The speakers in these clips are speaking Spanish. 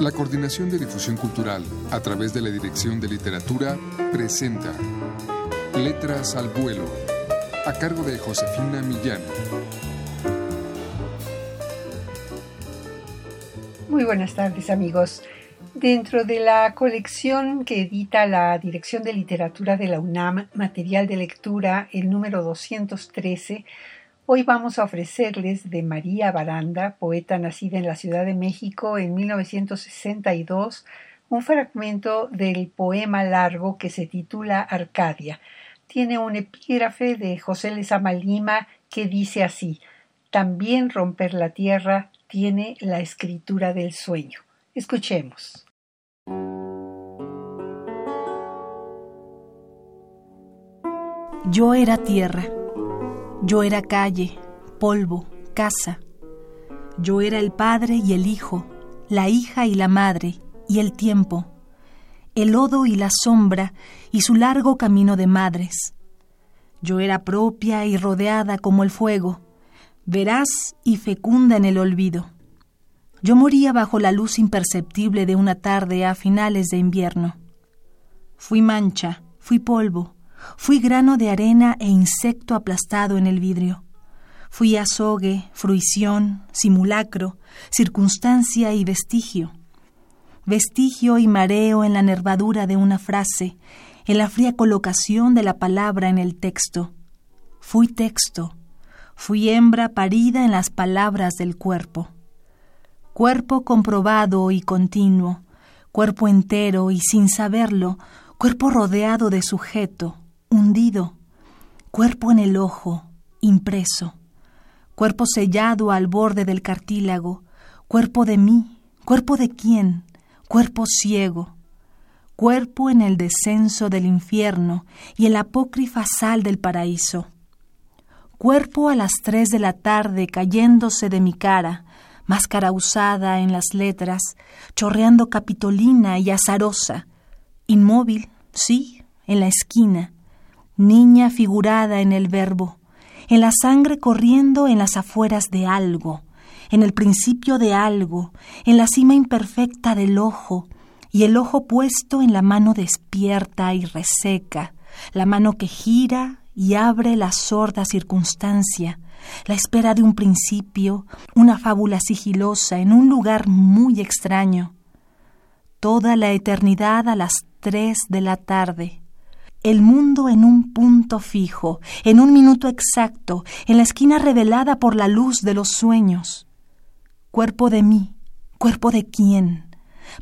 La Coordinación de Difusión Cultural, a través de la Dirección de Literatura, presenta Letras al Vuelo, a cargo de Josefina Millán. Muy buenas tardes amigos. Dentro de la colección que edita la Dirección de Literatura de la UNAM, Material de Lectura, el número 213, Hoy vamos a ofrecerles de María Baranda, poeta nacida en la Ciudad de México en 1962, un fragmento del poema largo que se titula Arcadia. Tiene un epígrafe de José Lezama Lima que dice así: También romper la tierra tiene la escritura del sueño. Escuchemos. Yo era tierra yo era calle, polvo, casa. Yo era el padre y el hijo, la hija y la madre, y el tiempo, el lodo y la sombra, y su largo camino de madres. Yo era propia y rodeada como el fuego, veraz y fecunda en el olvido. Yo moría bajo la luz imperceptible de una tarde a finales de invierno. Fui mancha, fui polvo, Fui grano de arena e insecto aplastado en el vidrio. Fui azogue, fruición, simulacro, circunstancia y vestigio. Vestigio y mareo en la nervadura de una frase, en la fría colocación de la palabra en el texto. Fui texto, fui hembra parida en las palabras del cuerpo. Cuerpo comprobado y continuo, cuerpo entero y sin saberlo, cuerpo rodeado de sujeto, hundido, cuerpo en el ojo, impreso, cuerpo sellado al borde del cartílago, cuerpo de mí, cuerpo de quién, cuerpo ciego, cuerpo en el descenso del infierno y en la apócrifa sal del paraíso, cuerpo a las tres de la tarde cayéndose de mi cara, máscara usada en las letras, chorreando capitolina y azarosa, inmóvil, sí, en la esquina, niña figurada en el verbo, en la sangre corriendo en las afueras de algo, en el principio de algo, en la cima imperfecta del ojo, y el ojo puesto en la mano despierta y reseca, la mano que gira y abre la sorda circunstancia, la espera de un principio, una fábula sigilosa en un lugar muy extraño. Toda la eternidad a las tres de la tarde, el mundo en un punto fijo, en un minuto exacto, en la esquina revelada por la luz de los sueños. Cuerpo de mí, cuerpo de quién,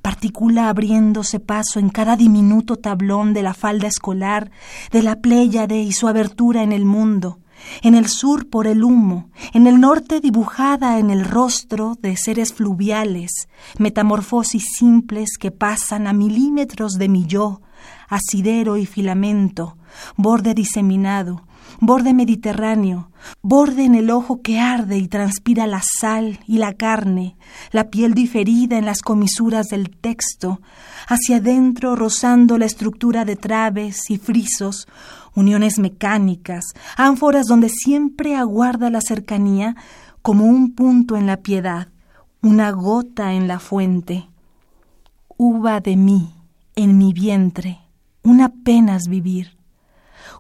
partícula abriéndose paso en cada diminuto tablón de la falda escolar, de la pléyade y su abertura en el mundo, en el sur por el humo, en el norte dibujada en el rostro de seres fluviales, metamorfosis simples que pasan a milímetros de mi yo, asidero y filamento, borde diseminado, borde mediterráneo, borde en el ojo que arde y transpira la sal y la carne, la piel diferida en las comisuras del texto, hacia adentro rozando la estructura de traves y frisos, uniones mecánicas, ánforas donde siempre aguarda la cercanía como un punto en la piedad, una gota en la fuente. Uva de mí, en mi vientre, un apenas vivir,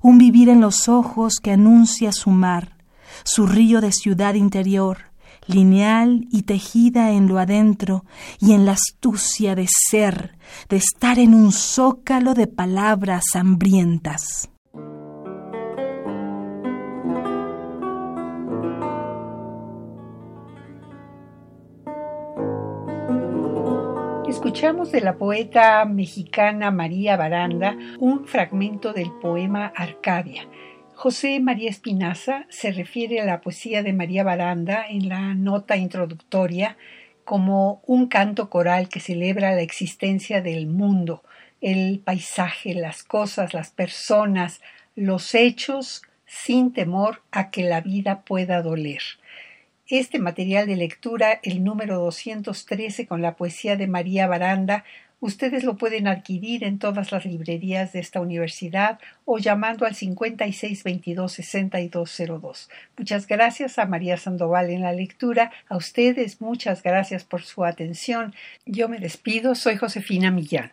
un vivir en los ojos que anuncia su mar, su río de ciudad interior, lineal y tejida en lo adentro y en la astucia de ser, de estar en un zócalo de palabras hambrientas. Escuchamos de la poeta mexicana María Baranda un fragmento del poema Arcadia. José María Espinaza se refiere a la poesía de María Baranda en la nota introductoria como un canto coral que celebra la existencia del mundo, el paisaje, las cosas, las personas, los hechos, sin temor a que la vida pueda doler. Este material de lectura, el número 213 con la poesía de María Baranda, Ustedes lo pueden adquirir en todas las librerías de esta universidad o llamando al 5622-6202. Muchas gracias a María Sandoval en la lectura. A ustedes muchas gracias por su atención. Yo me despido. Soy Josefina Millán.